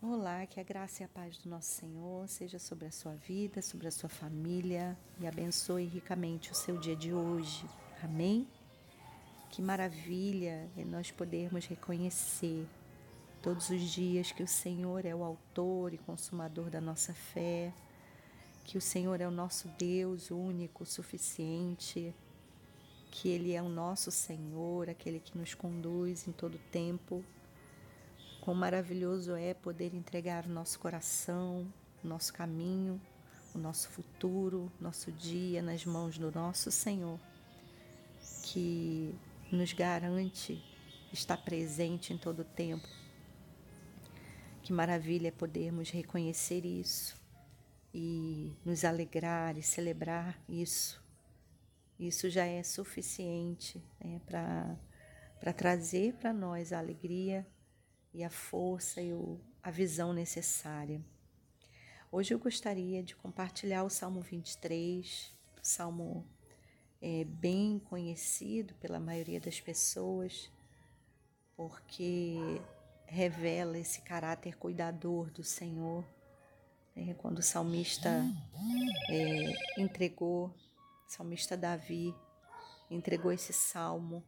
Olá, que a graça e a paz do nosso Senhor seja sobre a sua vida, sobre a sua família e abençoe ricamente o seu dia de hoje. Amém? Que maravilha é nós podermos reconhecer todos os dias que o Senhor é o autor e consumador da nossa fé, que o Senhor é o nosso Deus único, suficiente, que Ele é o nosso Senhor, aquele que nos conduz em todo tempo Quão maravilhoso é poder entregar nosso coração, nosso caminho, o nosso futuro, nosso dia nas mãos do nosso Senhor, que nos garante estar presente em todo o tempo. Que maravilha é podermos reconhecer isso e nos alegrar e celebrar isso. Isso já é suficiente né, para trazer para nós a alegria e a força e o, a visão necessária. Hoje eu gostaria de compartilhar o Salmo 23, salmo é, bem conhecido pela maioria das pessoas, porque revela esse caráter cuidador do Senhor. É, quando o salmista é, entregou, salmista Davi entregou esse salmo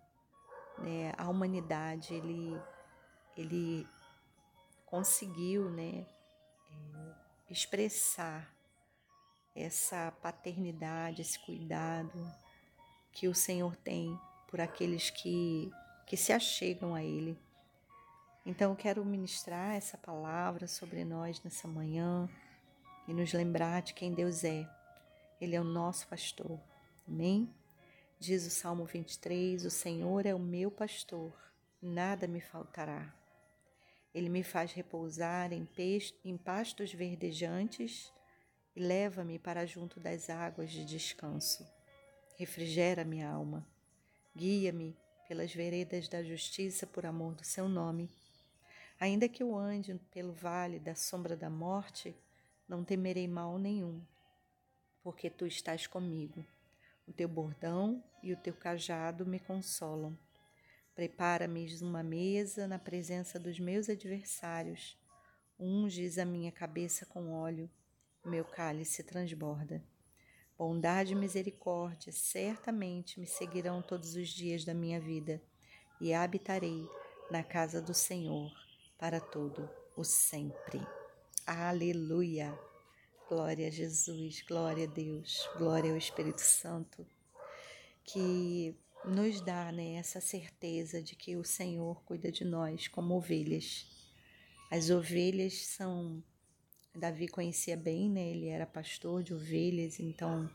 né, à humanidade, ele ele conseguiu né, é, expressar essa paternidade, esse cuidado que o Senhor tem por aqueles que, que se achegam a Ele. Então, eu quero ministrar essa palavra sobre nós nessa manhã e nos lembrar de quem Deus é. Ele é o nosso pastor. Amém? Diz o Salmo 23: O Senhor é o meu pastor, nada me faltará. Ele me faz repousar em, em pastos verdejantes e leva-me para junto das águas de descanso. Refrigera minha alma. Guia-me pelas veredas da justiça por amor do seu nome. Ainda que eu ande pelo vale da sombra da morte, não temerei mal nenhum, porque tu estás comigo. O teu bordão e o teu cajado me consolam. Prepara-me uma mesa na presença dos meus adversários. Unges a minha cabeça com óleo, meu cálice transborda. Bondade e misericórdia certamente me seguirão todos os dias da minha vida, e habitarei na casa do Senhor para todo o sempre. Aleluia! Glória a Jesus, glória a Deus, glória ao Espírito Santo. Que nos dá né, essa certeza de que o Senhor cuida de nós como ovelhas. As ovelhas são. Davi conhecia bem, né? Ele era pastor de ovelhas, então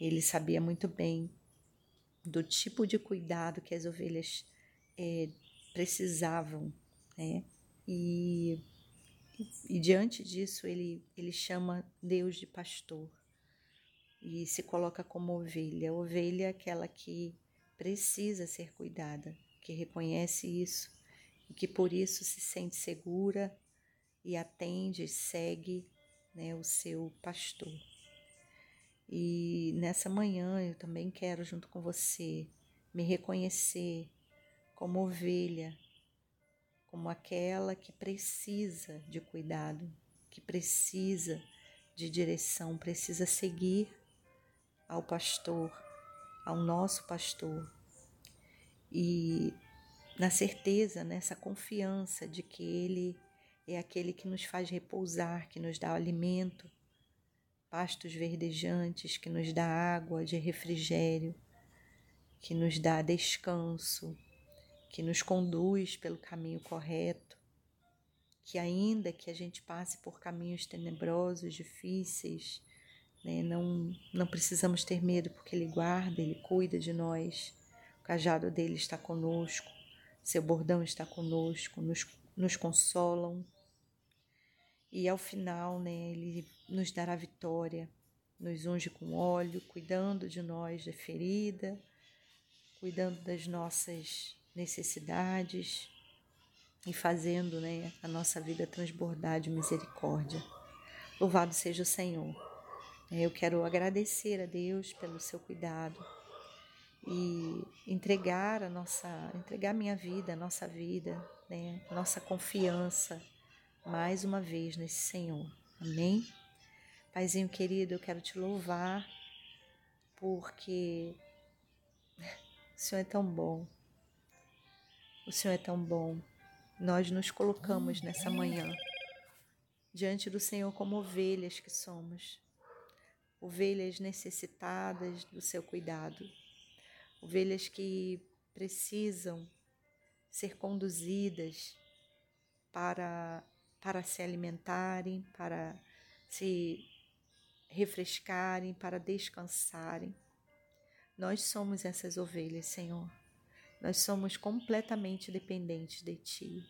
ele sabia muito bem do tipo de cuidado que as ovelhas é, precisavam, né? E, e, diante disso ele, ele chama Deus de pastor e se coloca como ovelha. Ovelha é aquela que precisa ser cuidada, que reconhece isso e que por isso se sente segura e atende, segue né, o seu pastor. E nessa manhã eu também quero, junto com você, me reconhecer como ovelha, como aquela que precisa de cuidado, que precisa de direção, precisa seguir ao pastor ao nosso pastor. E na certeza, nessa confiança de que Ele é aquele que nos faz repousar, que nos dá alimento, pastos verdejantes, que nos dá água de refrigério, que nos dá descanso, que nos conduz pelo caminho correto, que ainda que a gente passe por caminhos tenebrosos, difíceis, né? Não, não precisamos ter medo, porque Ele guarda, Ele cuida de nós. O cajado dele está conosco, seu bordão está conosco, nos, nos consolam. E ao final, né, Ele nos dará vitória, nos unge com óleo, cuidando de nós da ferida, cuidando das nossas necessidades e fazendo né, a nossa vida transbordar de misericórdia. Louvado seja o Senhor. É, eu quero agradecer a Deus pelo seu cuidado e entregar a nossa, entregar minha vida, a nossa vida, né, nossa confiança mais uma vez nesse Senhor. Amém? Paizinho querido, eu quero te louvar porque o Senhor é tão bom. O Senhor é tão bom. Nós nos colocamos nessa manhã diante do Senhor como ovelhas que somos, ovelhas necessitadas do seu cuidado, ovelhas que precisam ser conduzidas para, para se alimentarem, para se refrescarem, para descansarem. Nós somos essas ovelhas, Senhor. Nós somos completamente dependentes de Ti.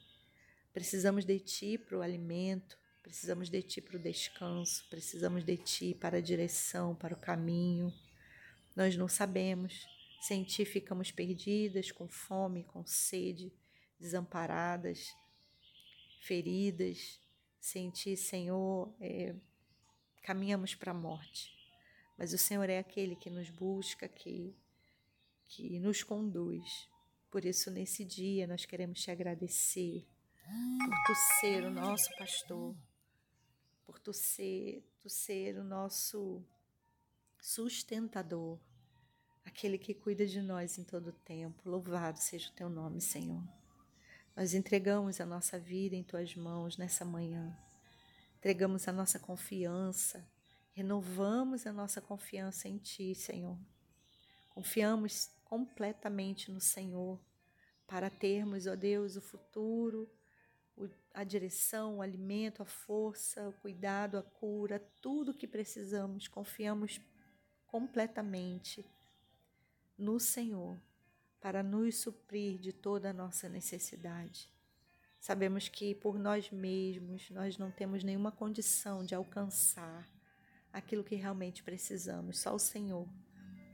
Precisamos de Ti para o alimento, precisamos de Ti para o descanso, precisamos de Ti para a direção, para o caminho. Nós não sabemos. Sem Ti ficamos perdidas, com fome, com sede, desamparadas, feridas. Sem Ti, Senhor, é, caminhamos para a morte. Mas o Senhor é aquele que nos busca, que, que nos conduz. Por isso, nesse dia, nós queremos te agradecer por tu ser o nosso pastor, por tu ser, tu ser o nosso sustentador, aquele que cuida de nós em todo o tempo. Louvado seja o teu nome, Senhor. Nós entregamos a nossa vida em tuas mãos nessa manhã. Entregamos a nossa confiança, renovamos a nossa confiança em ti, Senhor. Confiamos completamente no Senhor para termos, ó Deus, o futuro, a direção, o alimento, a força, o cuidado, a cura, tudo que precisamos. Confiamos completamente no Senhor para nos suprir de toda a nossa necessidade. Sabemos que por nós mesmos nós não temos nenhuma condição de alcançar aquilo que realmente precisamos, só o Senhor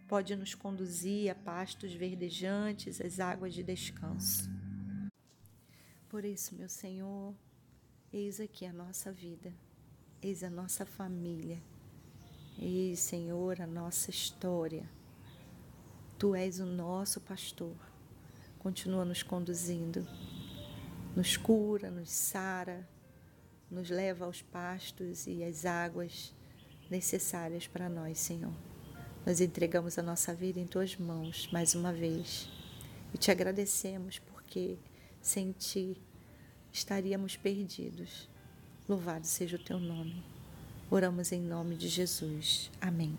pode nos conduzir a pastos verdejantes, às águas de descanso. Por isso, meu Senhor, eis aqui a nossa vida, eis a nossa família, eis, Senhor, a nossa história. Tu és o nosso pastor, continua nos conduzindo, nos cura, nos sara, nos leva aos pastos e às águas necessárias para nós, Senhor. Nós entregamos a nossa vida em tuas mãos mais uma vez e te agradecemos porque sem ti estaríamos perdidos. Louvado seja o teu nome. Oramos em nome de Jesus. Amém.